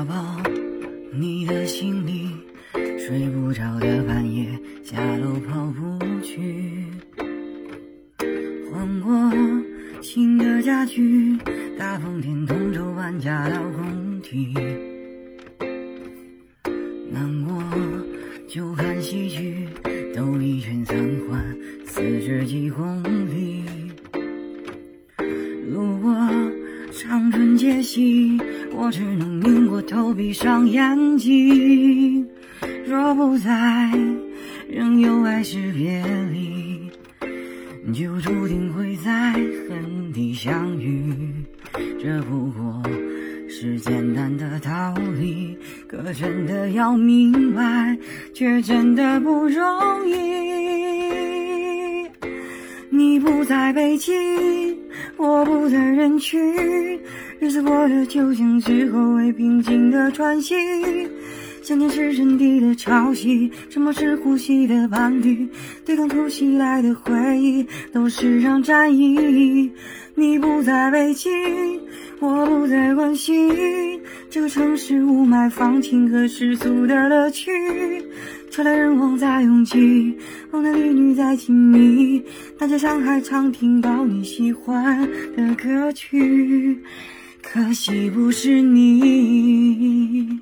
打包你的行李，睡不着的半夜下楼跑步去，换过新的家具，大风天同舟搬家到工体，难过就看戏剧，兜一圈三环四十几公里，长春街西，我只能拧过头，闭上眼睛。若不在，仍有爱是别离，就注定会在恨地相遇。这不过是简单的道理，可真的要明白，却真的不容易。你不在北京，我不在人群，日子过得就像之后未平静的喘息。想念是阵地的潮汐，沉默是呼吸的伴侣，对抗突袭来的回忆，都是场战役。你不在北京，我不在关心，这个城市雾霾、放晴和世俗的乐趣，车来人往在拥挤，男男女女在亲密，大街上还常听到你喜欢的歌曲，可惜不是你。